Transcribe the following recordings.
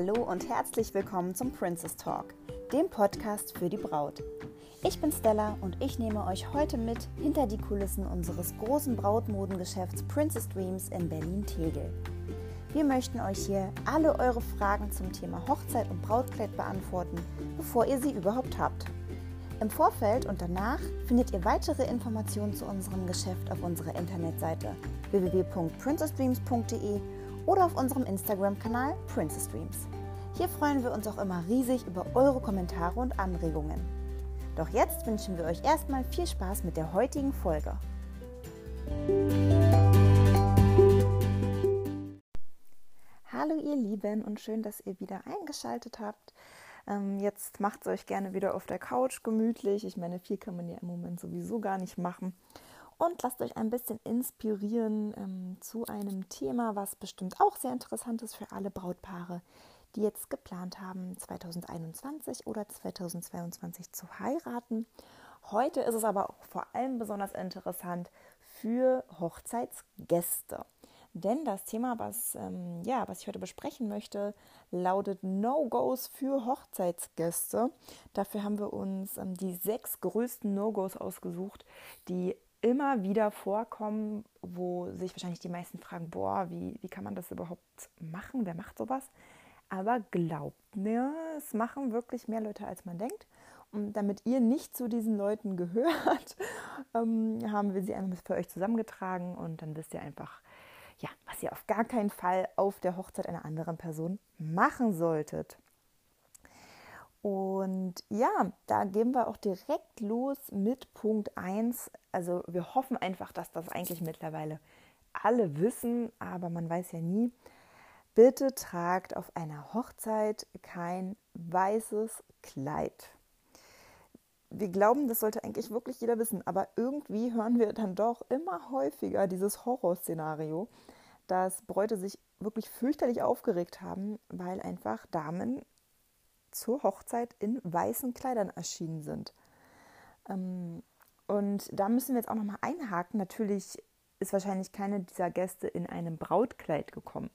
Hallo und herzlich willkommen zum Princess Talk, dem Podcast für die Braut. Ich bin Stella und ich nehme euch heute mit hinter die Kulissen unseres großen Brautmodengeschäfts Princess Dreams in Berlin-Tegel. Wir möchten euch hier alle eure Fragen zum Thema Hochzeit und Brautkleid beantworten, bevor ihr sie überhaupt habt. Im Vorfeld und danach findet ihr weitere Informationen zu unserem Geschäft auf unserer Internetseite www.princessdreams.de oder auf unserem Instagram-Kanal Princess Dreams. Hier freuen wir uns auch immer riesig über eure Kommentare und Anregungen. Doch jetzt wünschen wir euch erstmal viel Spaß mit der heutigen Folge. Hallo ihr Lieben und schön, dass ihr wieder eingeschaltet habt. Ähm, jetzt macht es euch gerne wieder auf der Couch gemütlich. Ich meine, viel kann man ja im Moment sowieso gar nicht machen und lasst euch ein bisschen inspirieren ähm, zu einem Thema, was bestimmt auch sehr interessant ist für alle Brautpaare, die jetzt geplant haben, 2021 oder 2022 zu heiraten. Heute ist es aber auch vor allem besonders interessant für Hochzeitsgäste. Denn das Thema, was, ähm, ja, was ich heute besprechen möchte, lautet No-Gos für Hochzeitsgäste. Dafür haben wir uns ähm, die sechs größten No-Gos ausgesucht, die immer wieder vorkommen, wo sich wahrscheinlich die meisten fragen, boah, wie, wie kann man das überhaupt machen? Wer macht sowas? Aber glaubt mir, es machen wirklich mehr Leute, als man denkt. Und damit ihr nicht zu diesen Leuten gehört, ähm, haben wir sie einfach für euch zusammengetragen und dann wisst ihr einfach, ja, was ihr auf gar keinen Fall auf der Hochzeit einer anderen Person machen solltet. Und ja, da gehen wir auch direkt los mit Punkt 1. Also wir hoffen einfach, dass das eigentlich mittlerweile alle wissen, aber man weiß ja nie. Bitte tragt auf einer Hochzeit kein weißes Kleid. Wir glauben, das sollte eigentlich wirklich jeder wissen, aber irgendwie hören wir dann doch immer häufiger dieses Horrorszenario, dass Bräute sich wirklich fürchterlich aufgeregt haben, weil einfach Damen zur Hochzeit in weißen Kleidern erschienen sind. Ähm, und da müssen wir jetzt auch nochmal einhaken. Natürlich ist wahrscheinlich keine dieser Gäste in einem Brautkleid gekommen.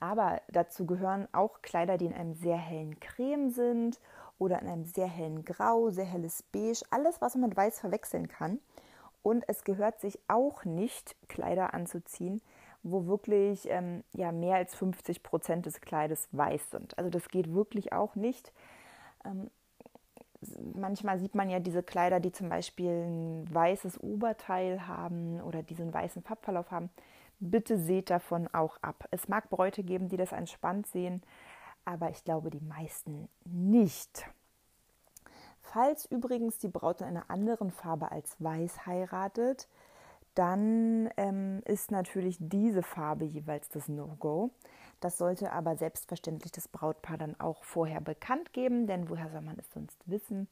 Aber dazu gehören auch Kleider, die in einem sehr hellen Creme sind oder in einem sehr hellen Grau, sehr helles Beige, alles, was man mit Weiß verwechseln kann. Und es gehört sich auch nicht, Kleider anzuziehen, wo wirklich ähm, ja, mehr als 50 Prozent des Kleides weiß sind. Also das geht wirklich auch nicht. Ähm, manchmal sieht man ja diese Kleider, die zum Beispiel ein weißes Oberteil haben oder diesen weißen Farbverlauf haben. Bitte seht davon auch ab. Es mag Bräute geben, die das entspannt sehen, aber ich glaube die meisten nicht. Falls übrigens die Braut in einer anderen Farbe als weiß heiratet, dann ähm, ist natürlich diese Farbe jeweils das No-Go. Das sollte aber selbstverständlich das Brautpaar dann auch vorher bekannt geben, denn woher soll man es sonst wissen?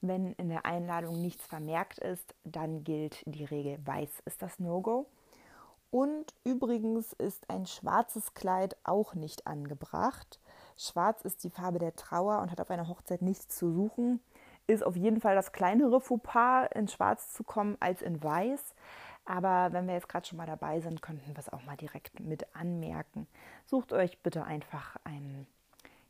Wenn in der Einladung nichts vermerkt ist, dann gilt die Regel weiß ist das No-Go. Und übrigens ist ein schwarzes Kleid auch nicht angebracht. Schwarz ist die Farbe der Trauer und hat auf einer Hochzeit nichts zu suchen. Ist auf jeden Fall das kleinere Fauxpas, in Schwarz zu kommen als in Weiß. Aber wenn wir jetzt gerade schon mal dabei sind, könnten wir es auch mal direkt mit anmerken. Sucht euch bitte einfach ein,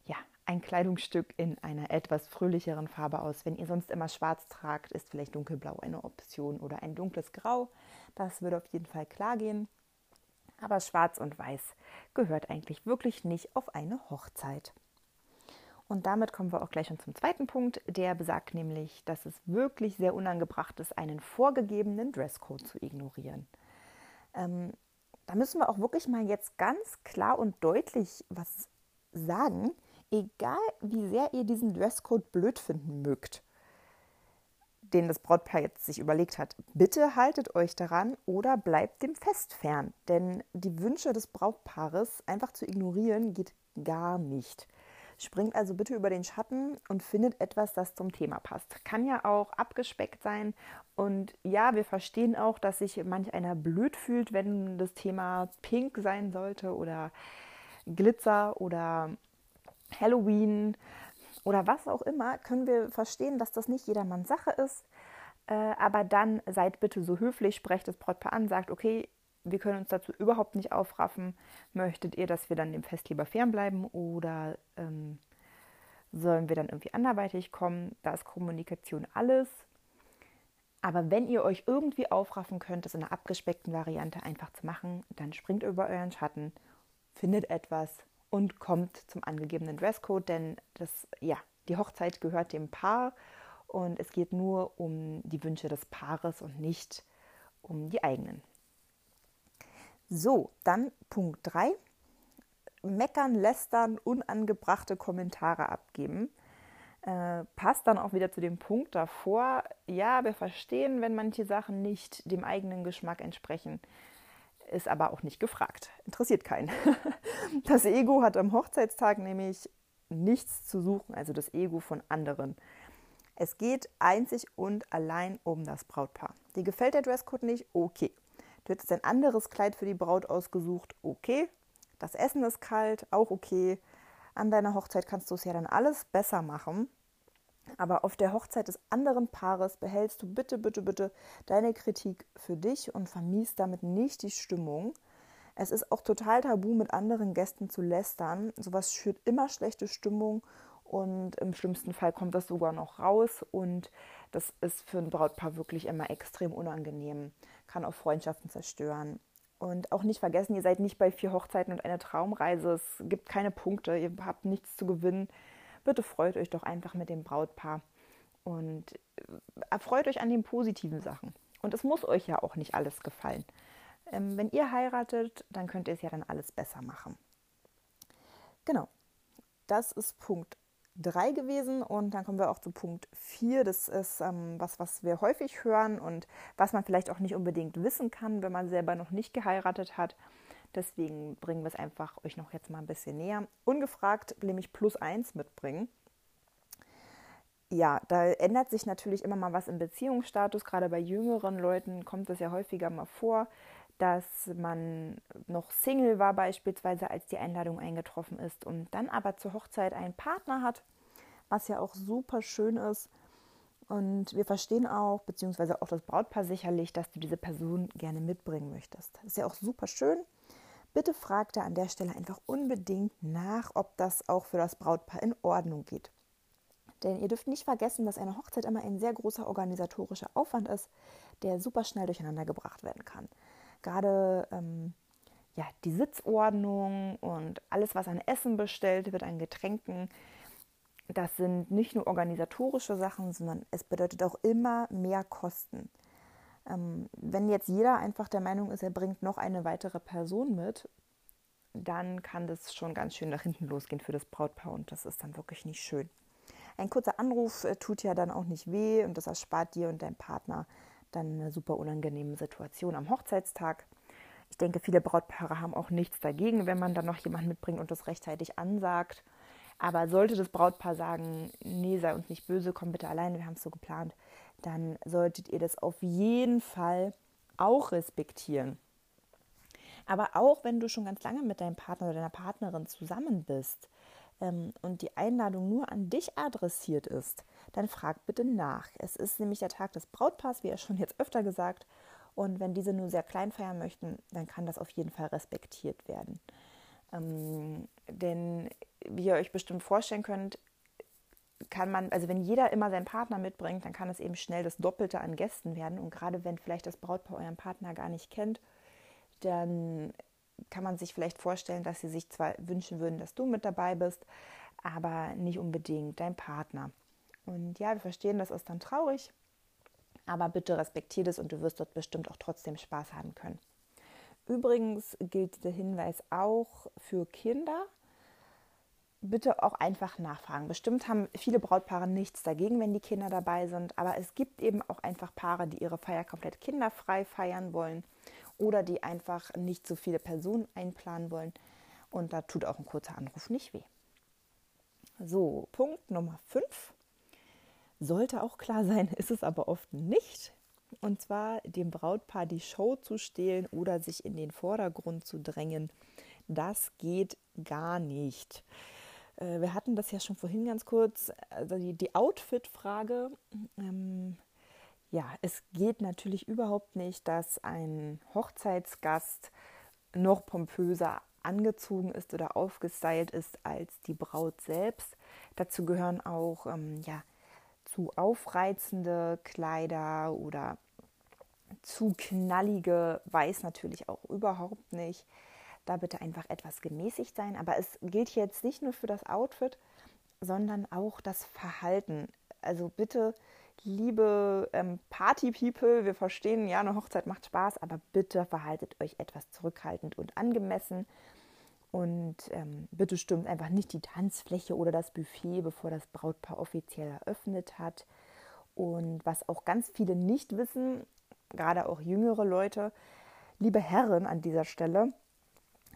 ja, ein Kleidungsstück in einer etwas fröhlicheren Farbe aus. Wenn ihr sonst immer schwarz tragt, ist vielleicht dunkelblau eine Option oder ein dunkles Grau. Das würde auf jeden Fall klar gehen. Aber schwarz und weiß gehört eigentlich wirklich nicht auf eine Hochzeit. Und damit kommen wir auch gleich schon zum zweiten Punkt. Der besagt nämlich, dass es wirklich sehr unangebracht ist, einen vorgegebenen Dresscode zu ignorieren. Ähm, da müssen wir auch wirklich mal jetzt ganz klar und deutlich was sagen, egal wie sehr ihr diesen Dresscode blöd finden mögt, den das Brautpaar jetzt sich überlegt hat. Bitte haltet euch daran oder bleibt dem Fest fern, denn die Wünsche des Brautpaares einfach zu ignorieren geht gar nicht. Springt also bitte über den Schatten und findet etwas, das zum Thema passt. Kann ja auch abgespeckt sein. Und ja, wir verstehen auch, dass sich manch einer blöd fühlt, wenn das Thema Pink sein sollte oder Glitzer oder Halloween oder was auch immer. Können wir verstehen, dass das nicht jedermanns Sache ist. Äh, aber dann seid bitte so höflich, sprecht das Brautpaar an, sagt, okay, wir können uns dazu überhaupt nicht aufraffen. Möchtet ihr, dass wir dann dem Fest lieber fernbleiben oder ähm, sollen wir dann irgendwie anderweitig kommen? Da ist Kommunikation alles. Aber wenn ihr euch irgendwie aufraffen könnt, das in einer abgespeckten Variante einfach zu machen, dann springt über euren Schatten, findet etwas und kommt zum angegebenen Dresscode, denn das, ja, die Hochzeit gehört dem Paar und es geht nur um die Wünsche des Paares und nicht um die eigenen. So, dann Punkt 3. Meckern, lästern, unangebrachte Kommentare abgeben. Äh, passt dann auch wieder zu dem Punkt davor, ja, wir verstehen, wenn manche Sachen nicht dem eigenen Geschmack entsprechen, ist aber auch nicht gefragt. Interessiert keinen. Das Ego hat am Hochzeitstag nämlich nichts zu suchen, also das Ego von anderen. Es geht einzig und allein um das Brautpaar. Dir gefällt der Dresscode nicht? Okay. Du hättest ein anderes Kleid für die Braut ausgesucht? Okay. Das Essen ist kalt? Auch okay. An deiner Hochzeit kannst du es ja dann alles besser machen. Aber auf der Hochzeit des anderen Paares behältst du bitte, bitte, bitte deine Kritik für dich und vermiest damit nicht die Stimmung. Es ist auch total tabu, mit anderen Gästen zu lästern. Sowas schürt immer schlechte Stimmung und im schlimmsten Fall kommt das sogar noch raus und das ist für ein Brautpaar wirklich immer extrem unangenehm, kann auch Freundschaften zerstören. Und auch nicht vergessen, ihr seid nicht bei vier Hochzeiten und einer Traumreise. Es gibt keine Punkte, ihr habt nichts zu gewinnen. Bitte freut euch doch einfach mit dem Brautpaar und erfreut euch an den positiven Sachen. Und es muss euch ja auch nicht alles gefallen. Ähm, wenn ihr heiratet, dann könnt ihr es ja dann alles besser machen. Genau, das ist Punkt 3 gewesen und dann kommen wir auch zu Punkt 4. Das ist ähm, was, was wir häufig hören und was man vielleicht auch nicht unbedingt wissen kann, wenn man selber noch nicht geheiratet hat. Deswegen bringen wir es einfach euch noch jetzt mal ein bisschen näher. Ungefragt nämlich plus 1 mitbringen. Ja, da ändert sich natürlich immer mal was im Beziehungsstatus. Gerade bei jüngeren Leuten kommt es ja häufiger mal vor, dass man noch Single war beispielsweise, als die Einladung eingetroffen ist und dann aber zur Hochzeit einen Partner hat, was ja auch super schön ist. Und wir verstehen auch, beziehungsweise auch das Brautpaar sicherlich, dass du diese Person gerne mitbringen möchtest. Das ist ja auch super schön. Bitte fragt da an der Stelle einfach unbedingt nach, ob das auch für das Brautpaar in Ordnung geht. Denn ihr dürft nicht vergessen, dass eine Hochzeit immer ein sehr großer organisatorischer Aufwand ist, der super schnell durcheinander gebracht werden kann gerade ähm, ja, die Sitzordnung und alles, was an Essen bestellt wird, an Getränken, das sind nicht nur organisatorische Sachen, sondern es bedeutet auch immer mehr Kosten. Ähm, wenn jetzt jeder einfach der Meinung ist, er bringt noch eine weitere Person mit, dann kann das schon ganz schön nach hinten losgehen für das Brautpaar und das ist dann wirklich nicht schön. Ein kurzer Anruf äh, tut ja dann auch nicht weh und das erspart dir und deinem Partner dann eine super unangenehme Situation am Hochzeitstag. Ich denke, viele Brautpaare haben auch nichts dagegen, wenn man dann noch jemanden mitbringt und das rechtzeitig ansagt. Aber sollte das Brautpaar sagen, nee, sei uns nicht böse, komm bitte alleine, wir haben es so geplant, dann solltet ihr das auf jeden Fall auch respektieren. Aber auch wenn du schon ganz lange mit deinem Partner oder deiner Partnerin zusammen bist ähm, und die Einladung nur an dich adressiert ist, dann frag bitte nach. Es ist nämlich der Tag des Brautpaars, wie er schon jetzt öfter gesagt. Und wenn diese nur sehr klein feiern möchten, dann kann das auf jeden Fall respektiert werden. Ähm, denn wie ihr euch bestimmt vorstellen könnt, kann man, also wenn jeder immer seinen Partner mitbringt, dann kann es eben schnell das Doppelte an Gästen werden. Und gerade wenn vielleicht das Brautpaar euren Partner gar nicht kennt, dann kann man sich vielleicht vorstellen, dass sie sich zwar wünschen würden, dass du mit dabei bist, aber nicht unbedingt dein Partner. Und ja, wir verstehen, das ist dann traurig, aber bitte respektiert es und du wirst dort bestimmt auch trotzdem Spaß haben können. Übrigens gilt der Hinweis auch für Kinder. Bitte auch einfach nachfragen. Bestimmt haben viele Brautpaare nichts dagegen, wenn die Kinder dabei sind, aber es gibt eben auch einfach Paare, die ihre Feier komplett kinderfrei feiern wollen oder die einfach nicht so viele Personen einplanen wollen. Und da tut auch ein kurzer Anruf nicht weh. So, Punkt Nummer 5 sollte auch klar sein, ist es aber oft nicht. Und zwar dem Brautpaar die Show zu stehlen oder sich in den Vordergrund zu drängen. Das geht gar nicht. Äh, wir hatten das ja schon vorhin ganz kurz, also die, die Outfit-Frage. Ähm, ja, es geht natürlich überhaupt nicht, dass ein Hochzeitsgast noch pompöser angezogen ist oder aufgestylt ist als die Braut selbst. Dazu gehören auch ähm, ja, zu aufreizende Kleider oder zu knallige weiß natürlich auch überhaupt nicht. Da bitte einfach etwas gemäßigt sein. Aber es gilt jetzt nicht nur für das Outfit, sondern auch das Verhalten. Also bitte, liebe ähm, Party-People, wir verstehen, ja, eine Hochzeit macht Spaß, aber bitte verhaltet euch etwas zurückhaltend und angemessen. Und ähm, bitte stürmt einfach nicht die Tanzfläche oder das Buffet, bevor das Brautpaar offiziell eröffnet hat. Und was auch ganz viele nicht wissen, gerade auch jüngere Leute, liebe Herren an dieser Stelle,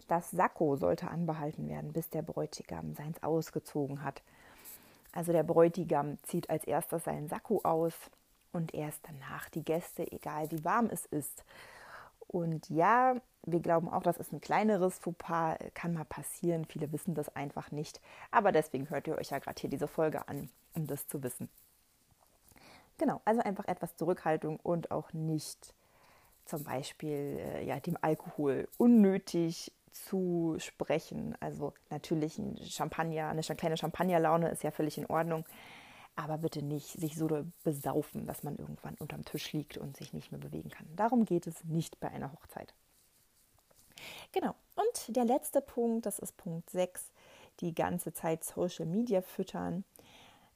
das Sakko sollte anbehalten werden, bis der Bräutigam seins ausgezogen hat. Also der Bräutigam zieht als erstes seinen Sakko aus und erst danach die Gäste, egal wie warm es ist. Und ja, wir glauben auch, das ist ein kleineres Fauxpas, kann mal passieren. Viele wissen das einfach nicht. Aber deswegen hört ihr euch ja gerade hier diese Folge an, um das zu wissen. Genau, also einfach etwas Zurückhaltung und auch nicht zum Beispiel äh, ja, dem Alkohol unnötig zu sprechen. Also natürlich ein Champagner, eine kleine Champagnerlaune ist ja völlig in Ordnung, aber bitte nicht sich so besaufen, dass man irgendwann unterm Tisch liegt und sich nicht mehr bewegen kann. Darum geht es nicht bei einer Hochzeit. Genau. Und der letzte Punkt, das ist Punkt 6, die ganze Zeit Social Media füttern.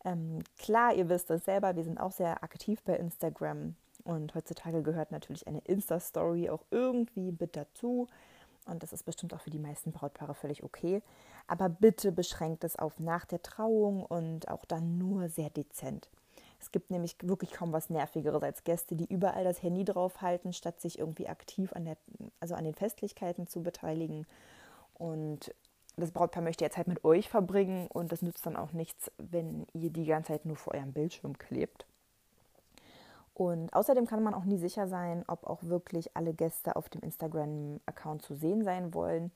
Ähm, klar, ihr wisst es selber, wir sind auch sehr aktiv bei Instagram und heutzutage gehört natürlich eine Insta-Story auch irgendwie mit dazu. Und das ist bestimmt auch für die meisten Brautpaare völlig okay. Aber bitte beschränkt es auf nach der Trauung und auch dann nur sehr dezent. Es gibt nämlich wirklich kaum was Nervigeres als Gäste, die überall das Handy draufhalten, statt sich irgendwie aktiv an, der, also an den Festlichkeiten zu beteiligen. Und das Brautpaar möchte ja Zeit mit euch verbringen und das nützt dann auch nichts, wenn ihr die ganze Zeit nur vor eurem Bildschirm klebt. Und außerdem kann man auch nie sicher sein, ob auch wirklich alle Gäste auf dem Instagram-Account zu sehen sein wollen.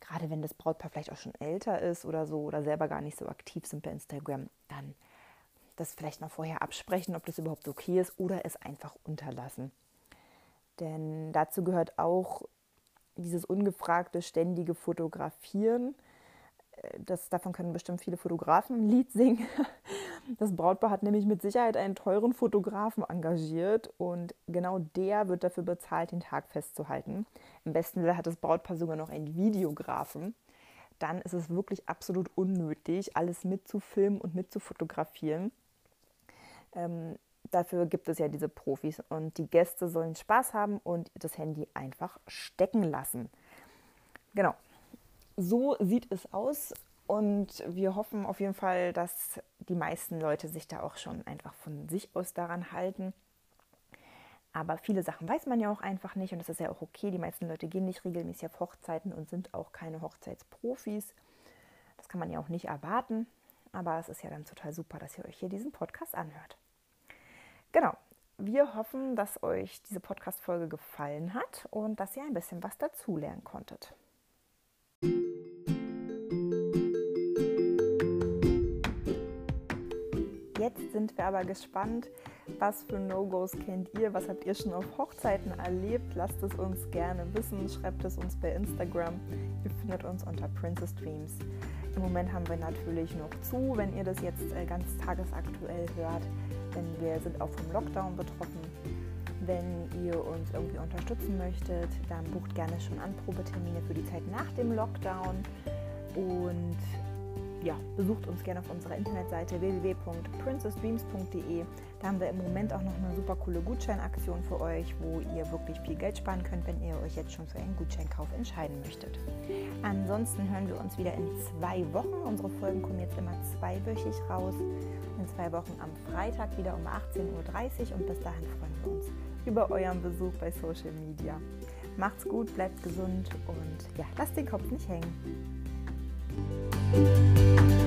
Gerade wenn das Brautpaar vielleicht auch schon älter ist oder so oder selber gar nicht so aktiv sind bei Instagram, dann das vielleicht mal vorher absprechen, ob das überhaupt okay ist oder es einfach unterlassen. Denn dazu gehört auch dieses ungefragte, ständige Fotografieren. Äh, das, davon können bestimmt viele Fotografen ein Lied singen. Das Brautpaar hat nämlich mit Sicherheit einen teuren Fotografen engagiert und genau der wird dafür bezahlt, den Tag festzuhalten. Im besten Fall hat das Brautpaar sogar noch einen Videografen. Dann ist es wirklich absolut unnötig, alles mitzufilmen und mitzufotografieren. Ähm, dafür gibt es ja diese Profis und die Gäste sollen Spaß haben und das Handy einfach stecken lassen. Genau. So sieht es aus und wir hoffen auf jeden Fall, dass die meisten Leute sich da auch schon einfach von sich aus daran halten. Aber viele Sachen weiß man ja auch einfach nicht und das ist ja auch okay. Die meisten Leute gehen nicht regelmäßig auf Hochzeiten und sind auch keine Hochzeitsprofis. Das kann man ja auch nicht erwarten. Aber es ist ja dann total super, dass ihr euch hier diesen Podcast anhört. Genau. Wir hoffen, dass euch diese Podcast-Folge gefallen hat und dass ihr ein bisschen was dazulernen konntet. Jetzt sind wir aber gespannt, was für No-Gos kennt ihr, was habt ihr schon auf Hochzeiten erlebt? Lasst es uns gerne wissen, schreibt es uns bei Instagram. Ihr findet uns unter Princess Dreams. Im Moment haben wir natürlich noch zu, wenn ihr das jetzt äh, ganz tagesaktuell hört, denn wir sind auch vom Lockdown betroffen. Wenn ihr uns irgendwie unterstützen möchtet, dann bucht gerne schon an Probetermine für die Zeit nach dem Lockdown und ja, besucht uns gerne auf unserer Internetseite www.princessdreams.de. Da haben wir im Moment auch noch eine super coole Gutscheinaktion für euch, wo ihr wirklich viel Geld sparen könnt, wenn ihr euch jetzt schon für einen Gutscheinkauf entscheiden möchtet. Ansonsten hören wir uns wieder in zwei Wochen. Unsere Folgen kommen jetzt immer zweiwöchig raus. In zwei Wochen am Freitag wieder um 18.30 Uhr und bis dahin freuen wir uns über euren Besuch bei Social Media. Macht's gut, bleibt gesund und ja, lasst den Kopf nicht hängen. Música